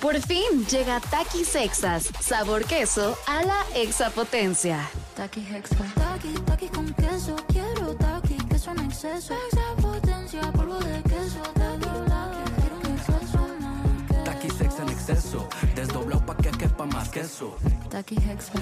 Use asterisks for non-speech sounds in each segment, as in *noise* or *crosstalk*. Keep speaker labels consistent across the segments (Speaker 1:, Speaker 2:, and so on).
Speaker 1: Por fin llega Takis Sexas, sabor queso a la exapotencia.
Speaker 2: Taki Hexa. Taki, taki con queso. Quiero taki, queso en exceso. Exapotencia, polvo de queso. Taki, taki, quiero un exceso más.
Speaker 3: En exceso, desdoblado pa' que quepa más queso.
Speaker 2: Taki Hexa.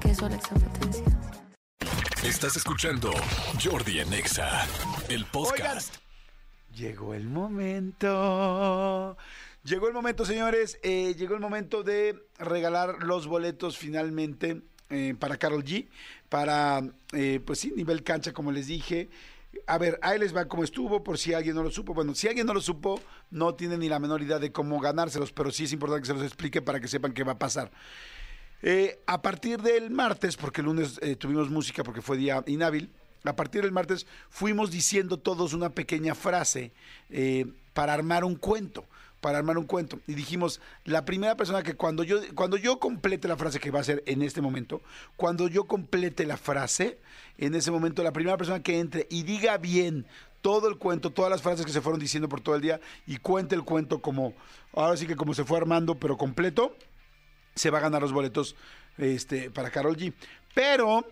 Speaker 2: Queso a la exapotencia.
Speaker 4: Estás escuchando Jordi en Exa, el podcast.
Speaker 5: Llegó el momento. Llegó el momento, señores. eh, llegó el momento de regalar los boletos finalmente eh, para Carol G. Para, eh, pues sí, nivel cancha, como les dije. A ver, ahí les va como estuvo, por si alguien no lo supo. Bueno, si alguien no lo supo, no tiene ni la menor idea de cómo ganárselos, pero sí es importante que se los explique para que sepan qué va a pasar. A partir del martes, porque el lunes tuvimos música porque fue día inhábil, a partir del martes fuimos diciendo todos una pequeña frase para armar un cuento. Para armar un cuento. Y dijimos, la primera persona que cuando yo, cuando yo complete la frase que va a ser en este momento, cuando yo complete la frase, en ese momento, la primera persona que entre y diga bien todo el cuento, todas las frases que se fueron diciendo por todo el día y cuente el cuento como, ahora sí que como se fue armando, pero completo, se va a ganar los boletos este, para Carol G. Pero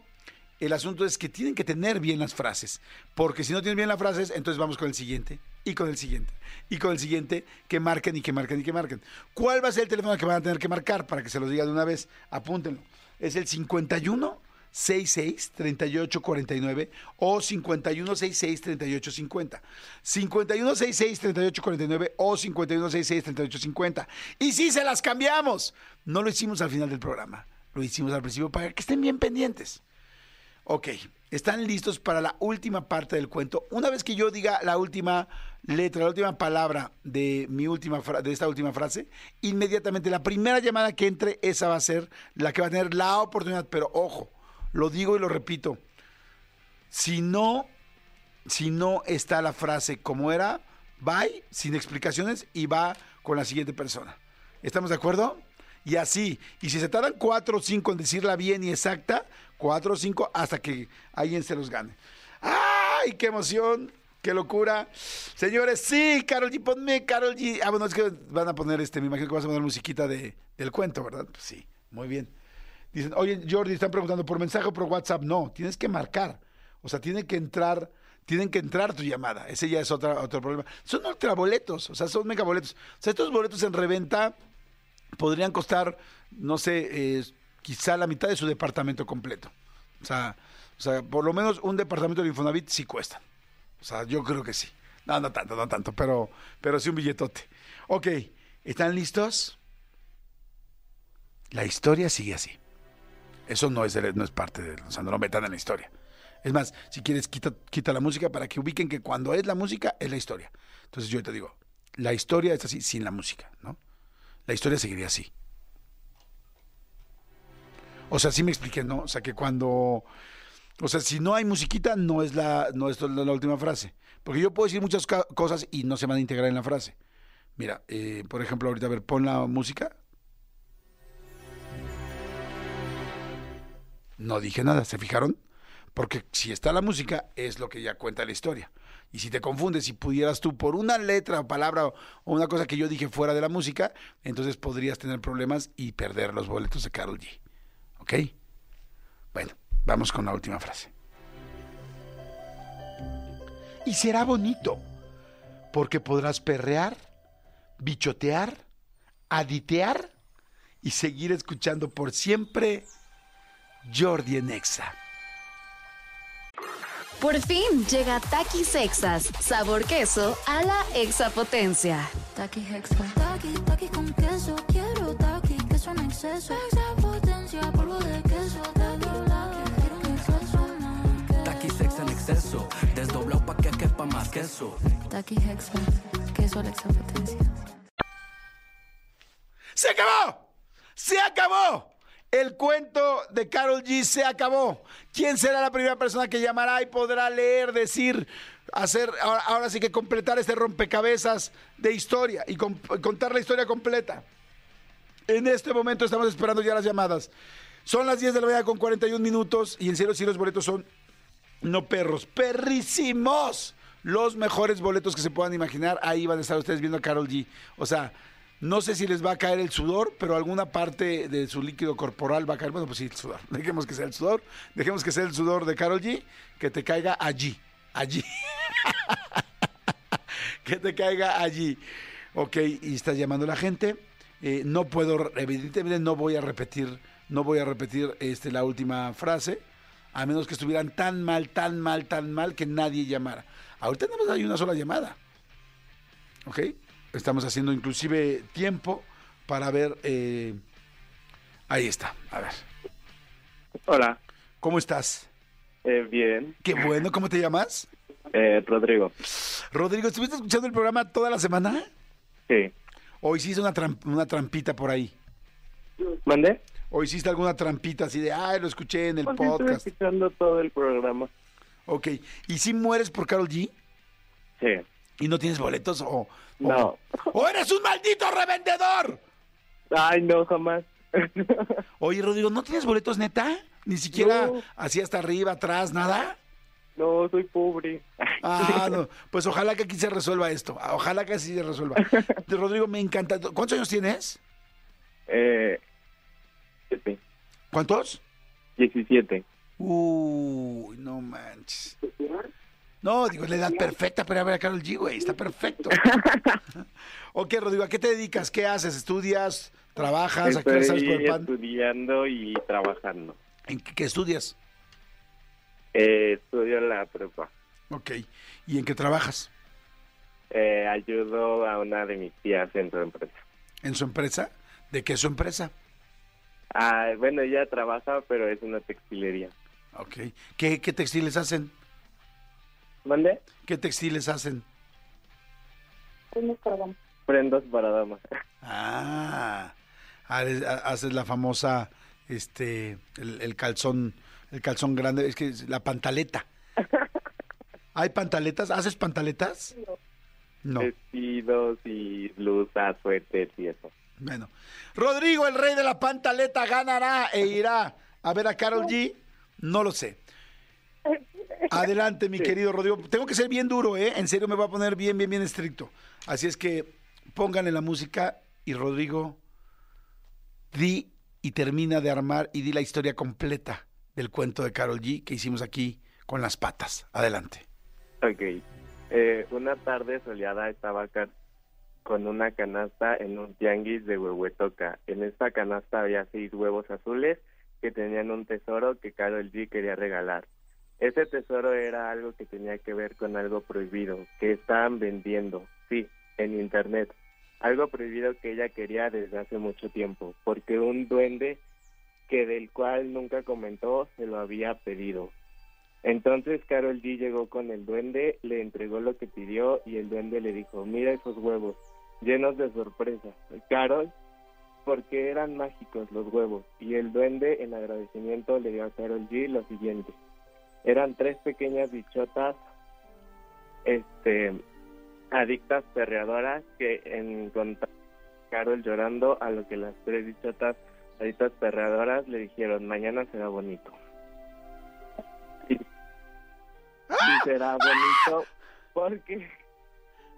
Speaker 5: el asunto es que tienen que tener bien las frases, porque si no tienen bien las frases, entonces vamos con el siguiente, y con el siguiente, y con el siguiente, que marquen y que marquen y que marquen. ¿Cuál va a ser el teléfono que van a tener que marcar? Para que se los diga de una vez, apúntenlo. Es el 51 66 38 49 o 51 66 38 50. 51 66 38 49 o 51 66 38 50. Y si se las cambiamos, no lo hicimos al final del programa, lo hicimos al principio para que estén bien pendientes. Ok, ¿están listos para la última parte del cuento? Una vez que yo diga la última letra, la última palabra de mi última de esta última frase, inmediatamente la primera llamada que entre, esa va a ser la que va a tener la oportunidad. Pero ojo, lo digo y lo repito. Si no, si no está la frase como era, bye, sin explicaciones, y va con la siguiente persona. ¿Estamos de acuerdo? Y así, y si se tardan cuatro o cinco en decirla bien y exacta, cuatro o cinco hasta que alguien se los gane. ¡Ay, qué emoción! ¡Qué locura! Señores, sí, Carol G, ponme Carol G. Ah, bueno, es que van a poner, este, me imagino que vas a poner musiquita de, del cuento, ¿verdad? Pues sí, muy bien. Dicen, oye, Jordi, están preguntando por mensaje o por WhatsApp. No, tienes que marcar. O sea, tiene que entrar, tienen que entrar tu llamada. Ese ya es otra, otro problema. Son ultraboletos, o sea, son megaboletos. O sea, estos boletos en reventa podrían costar, no sé, eh, quizá la mitad de su departamento completo. O sea, o sea, por lo menos un departamento de Infonavit sí cuesta. O sea, yo creo que sí. No, no tanto, no tanto, pero, pero sí un billetote. Ok, ¿están listos? La historia sigue así. Eso no es, no es parte de... O sea, no lo metan en la historia. Es más, si quieres, quita, quita la música para que ubiquen que cuando es la música, es la historia. Entonces yo te digo, la historia es así, sin la música, ¿no? La historia seguiría así. O sea, sí me expliqué, ¿no? O sea, que cuando... O sea, si no hay musiquita, no es la, no es la, última frase. Porque yo puedo decir muchas cosas y no se van a integrar en la frase. Mira, eh, por ejemplo, ahorita, a ver, pon la música. No dije nada, ¿se fijaron? Porque si está la música, es lo que ya cuenta la historia. Y si te confundes, si pudieras tú por una letra o palabra o una cosa que yo dije fuera de la música, entonces podrías tener problemas y perder los boletos de Carol G. ¿Ok? Bueno, vamos con la última frase. Y será bonito, porque podrás perrear, bichotear, aditear y seguir escuchando por siempre Jordi en Exa.
Speaker 1: Por fin llega Takis Sexas, sabor queso a la exapotencia.
Speaker 2: Taki Hexa. Taki, taki con queso. Quiero taki, queso en exceso. Exapotencia, queso. Taki Hexa. Queso a la exapotencia.
Speaker 5: ¡Se acabó! ¡Se acabó! El cuento de Carol G se acabó. ¿Quién será la primera persona que llamará y podrá leer, decir, hacer, ahora, ahora sí que completar este rompecabezas de historia y contar la historia completa? En este momento estamos esperando ya las llamadas. Son las 10 de la mañana con 41 minutos y en serio sí los boletos son no perros, perrísimos. Los mejores boletos que se puedan imaginar. Ahí van a estar ustedes viendo a Carol G. O sea, No sé si les va a caer el sudor, pero alguna parte de su líquido corporal va a caer. Bueno, pues sí, el sudor. *laughs* Dejemos que sea el sudor. Dejemos que sea el sudor de Carol G. Que te caiga allí. Allí. *laughs* que te caiga allí. Ok, y estás llamando a la gente. Eh, no puedo, evidentemente no voy a repetir, no voy a repetir este, la última frase, a menos que estuvieran tan mal, tan mal, tan mal que nadie llamara. Ahorita nada más hay una sola llamada. ¿Ok? Estamos haciendo inclusive tiempo para ver... eh, ahí está, a ver.
Speaker 6: Hola,
Speaker 5: ¿Cómo estás?
Speaker 6: eh, bien.
Speaker 5: Qué bueno, ¿cómo te llamas?
Speaker 6: Eh, Rodrigo,
Speaker 5: Rodrigo, ¿estuviste escuchando el programa toda la semana?
Speaker 6: sí.
Speaker 5: ¿O hiciste una, una trampita por ahí?
Speaker 6: ¿Mandé?
Speaker 5: ¿O hiciste alguna trampita así de, ay, lo escuché en el
Speaker 6: Pues
Speaker 5: podcast?
Speaker 6: escuchando todo el programa.
Speaker 5: Ok. ¿Y si mueres por Carol G?
Speaker 6: Sí.
Speaker 5: ¿Y no tienes boletos? ¿O, o-
Speaker 6: No.
Speaker 5: o *laughs* eres un maldito revendedor?
Speaker 6: Ay, no, jamás. *laughs*
Speaker 5: Oye, Rodrigo, ¿no tienes boletos neta? Ni siquiera
Speaker 6: No.
Speaker 5: así hasta arriba, atrás, nada.
Speaker 6: no, soy pobre.
Speaker 5: Ah, no. Pues ojalá que aquí se resuelva esto. Ojalá que así se resuelva. *laughs* Rodrigo, me encanta. ¿Cuántos años tienes?
Speaker 6: Eh, siete.
Speaker 5: ¿Cuántos?
Speaker 6: 17.
Speaker 5: Uy, no manches. No, digo, es la edad perfecta para ver a Carol G, güey. Está perfecto. *laughs* ok, Rodrigo, ¿a qué te dedicas? ¿Qué haces? ¿Estudias? ¿Trabajas? ¿A qué sales por el pan?
Speaker 6: estudiando y trabajando.
Speaker 5: ¿En qué, qué estudias?
Speaker 6: Eh, estudio la prepa.
Speaker 5: Ok. ¿Y en qué trabajas?
Speaker 6: Eh, ayudo a una de mis tías en su empresa.
Speaker 5: ¿En su empresa? ¿De qué es su empresa?
Speaker 6: Ah, bueno, ella trabaja, pero es una textilería.
Speaker 5: Ok. ¿Qué, qué textiles hacen?
Speaker 6: ¿Mande?
Speaker 5: ¿Qué textiles hacen?
Speaker 6: Prendas para damas. *laughs*
Speaker 5: Ah, haces la famosa, este, el, el calzón, el calzón grande, es que es la pantaleta. *laughs* ¿Hay pantaletas? ¿Haces pantaletas? No.
Speaker 6: Vestidos y blusas, suéteres y eso.
Speaker 5: Bueno. Rodrigo, el rey de la pantaleta, ganará e irá a ver a Carol G. No lo sé. Adelante, mi querido Rodrigo. Tengo que ser bien duro, ¿eh? En serio me voy a poner bien, bien, bien estricto. Así es que pónganle la música y Rodrigo, di y termina de armar y di la historia completa del cuento de Carol G que hicimos aquí con las patas. Adelante.
Speaker 6: Ok. Eh, una tarde soleada estaba con una canasta en un tianguis de Huehuetoca. En esta canasta había seis huevos azules que tenían un tesoro que Carol G quería regalar. Ese tesoro era algo que tenía que ver con algo prohibido, que estaban vendiendo, sí, en internet. Algo prohibido que ella quería desde hace mucho tiempo, porque un duende que del cual nunca comentó se lo había pedido. Entonces Carol G llegó con el duende, le entregó lo que pidió y el duende le dijo, mira esos huevos, llenos de sorpresa. Carol, porque eran mágicos los huevos. Y el duende en agradecimiento le dio a Carol G lo siguiente. Eran tres pequeñas bichotas, este, adictas perreadoras que encontraron a Carol llorando a lo que las tres bichotas adictas perreadoras le dijeron, mañana será bonito. Y, será bonito porque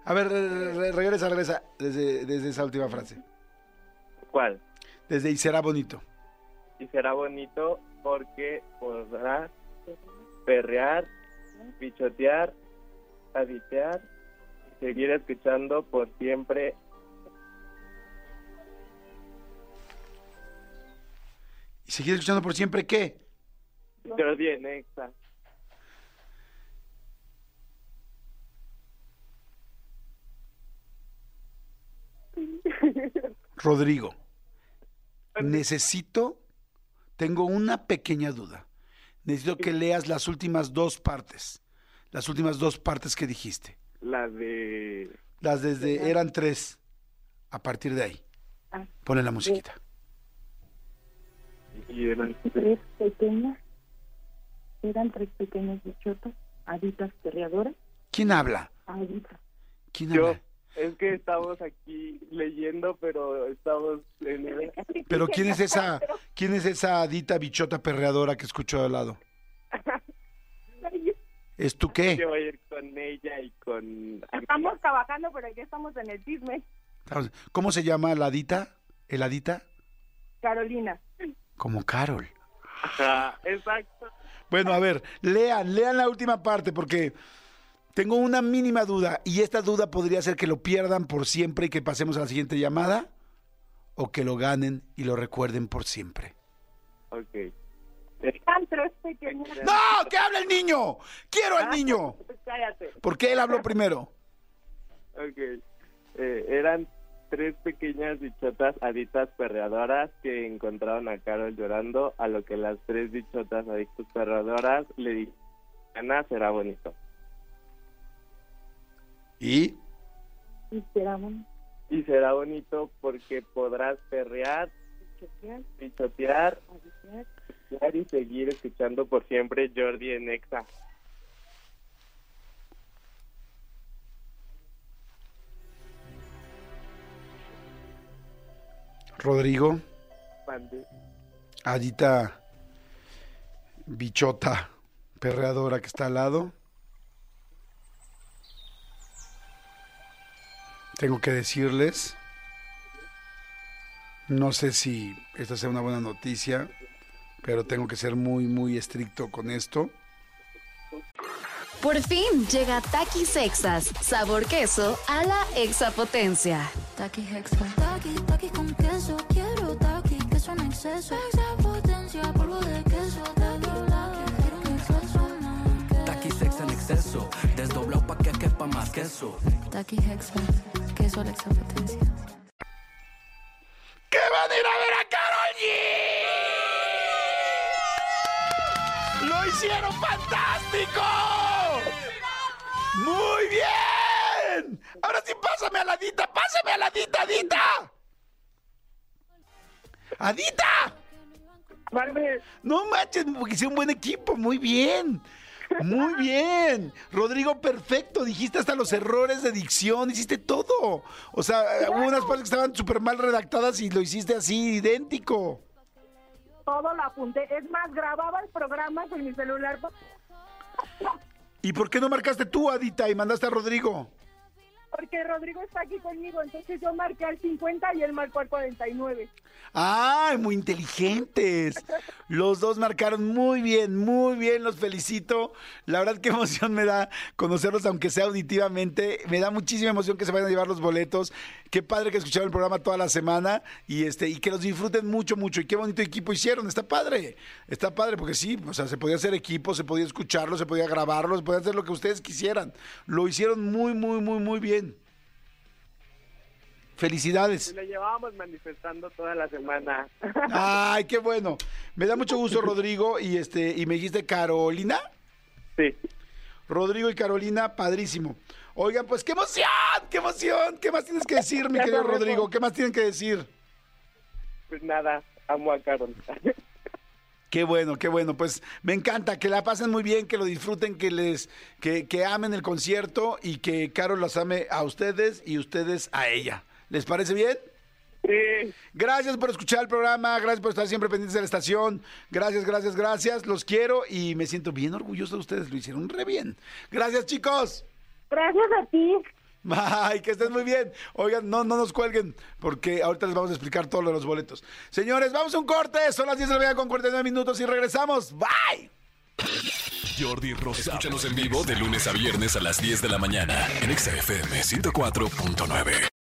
Speaker 5: A ver, re- re- regresa, regresa desde, desde esa última frase. Desde y será bonito.
Speaker 6: Y será bonito porque podrás perrear, bichotear, aditear, seguir escuchando por siempre.
Speaker 5: ¿Y seguir escuchando por siempre qué?
Speaker 6: Jordi en Exa.
Speaker 5: Rodrigo, necesito, tengo una pequeña duda. Necesito que leas las últimas dos partes. Las últimas dos partes que dijiste.
Speaker 6: La de...
Speaker 5: Las desde, eran tres. A partir de ahí. Ponle la musiquita.
Speaker 6: Y eran
Speaker 7: tres pequeñas, eran tres pequeñas bichotas, aditas perreadoras,
Speaker 5: ¿Quién habla?
Speaker 7: aditas.
Speaker 5: ¿Quién
Speaker 6: Yo,
Speaker 5: habla?
Speaker 6: Es que estamos aquí leyendo, pero estamos en el...
Speaker 5: Pero ¿quién es esa, quién es esa adita bichota perreadora que escucho al lado? *laughs* ¿Es tú qué?
Speaker 6: Yo voy a ir con ella y con...
Speaker 7: Estamos trabajando, pero ya estamos en el chisme.
Speaker 5: ¿Cómo se llama la Adita? ¿El Adita?
Speaker 7: Carolina.
Speaker 5: Como Carol.
Speaker 6: Ajá, exacto.
Speaker 5: Bueno, a ver, lean, lean la última parte porque tengo una mínima duda y esta duda podría ser que lo pierdan por siempre y que pasemos a la siguiente llamada o que lo ganen y lo recuerden por siempre.
Speaker 6: Ok.
Speaker 7: Eran tres pequeñas.
Speaker 5: ¡No! ¡Que hable el niño! ¡Quiero al niño!
Speaker 7: Cállate.
Speaker 5: Porque él habló primero.
Speaker 6: Ok. Eh, eran tres pequeñas bichotas aditas perreadoras que encontraron a Carol llorando, a lo que las tres bichotas adictas perreadoras le dijeron, Ana, será bonito.
Speaker 5: ¿Y?
Speaker 7: Y
Speaker 6: será bonito porque podrás perrear, bichotear, bichotear y seguir escuchando por siempre Jordi en Exa.
Speaker 5: Rodrigo. Adita, bichota, perreadora que está al lado. Tengo que decirles, no sé si esta sea una buena noticia, pero tengo que ser muy, muy estricto con esto.
Speaker 1: Por fin llega Takis Sexas, sabor queso a la exapotencia.
Speaker 2: Taki Hexa. Taki, taki con queso. Quiero taki, queso en exceso. Extra potencia, polvo de queso. Taki, taki, quiero un exceso
Speaker 3: sex en exceso, desdoblado pa' que quepa más queso.
Speaker 2: Taki Hexa. Queso a la.
Speaker 5: ¡Que van a ir a ver a Karol G! ¡Lo hicieron fantástico! ¡Muy bien! Ahora sí, pásame a la Adita, pásame a la Adita, Adita. ¡Adita! No manches, hicieron un buen equipo, muy bien. Muy bien. Rodrigo, perfecto. Dijiste hasta los errores de dicción, hiciste todo. O sea, hubo unas partes que estaban súper mal redactadas y lo hiciste así, idéntico.
Speaker 7: Todo lo apunté. Es más, grababa el programa con mi celular.
Speaker 5: ¿Y por qué no marcaste tú, Adita, y mandaste a Rodrigo?
Speaker 7: Porque Rodrigo está aquí conmigo. Entonces yo marqué al 50 y él marcó al 49.
Speaker 5: ¡Ay, muy inteligentes! Los dos marcaron muy bien, muy bien, los felicito. La verdad, qué emoción me da conocerlos, aunque sea auditivamente. Me da muchísima emoción que se vayan a llevar los boletos. Qué padre que escucharon el programa toda la semana y este y que los disfruten mucho, mucho. Y qué bonito equipo hicieron. Está padre, está padre, porque sí, o sea, se podía hacer equipo, se podía escucharlo, se podía grabarlo, se podía hacer lo que ustedes quisieran. Lo hicieron muy, muy, muy, muy bien. Felicidades.
Speaker 6: Lo llevábamos manifestando toda la semana.
Speaker 5: Ay, qué *laughs* bueno. Me da mucho gusto, Rodrigo. Y este, y me dijiste Carolina.
Speaker 6: sí.
Speaker 5: Rodrigo y Carolina, padrísimo. Oigan, pues qué emoción, qué emoción. ¿Qué más tienes que decir, mi *laughs* querido Rodrigo? ¿Qué más tienen que decir?
Speaker 6: Pues nada, amo a Carol. *laughs*
Speaker 5: Qué bueno, qué bueno. Pues me encanta que la pasen muy bien, que lo disfruten, que les, que, que amen el concierto y que Carol los ame a ustedes y ustedes a ella. ¿Les parece bien?
Speaker 6: Sí.
Speaker 5: Gracias por escuchar el programa, gracias por estar siempre pendientes de la estación. Gracias, gracias, gracias. Los quiero y me siento bien orgulloso de ustedes. Lo hicieron re bien. Gracias, chicos.
Speaker 7: Gracias a ti.
Speaker 5: Ay, que estén muy bien. Oigan, no, no nos cuelguen, porque ahorita les vamos a explicar todo lo de los boletos. Señores, vamos a un corte. Son las 10 de la mañana con 49 minutos y regresamos. Bye.
Speaker 4: Jordi Rosado. Escúchanos en vivo de lunes a viernes a las 10 de la mañana en XFM 104.9.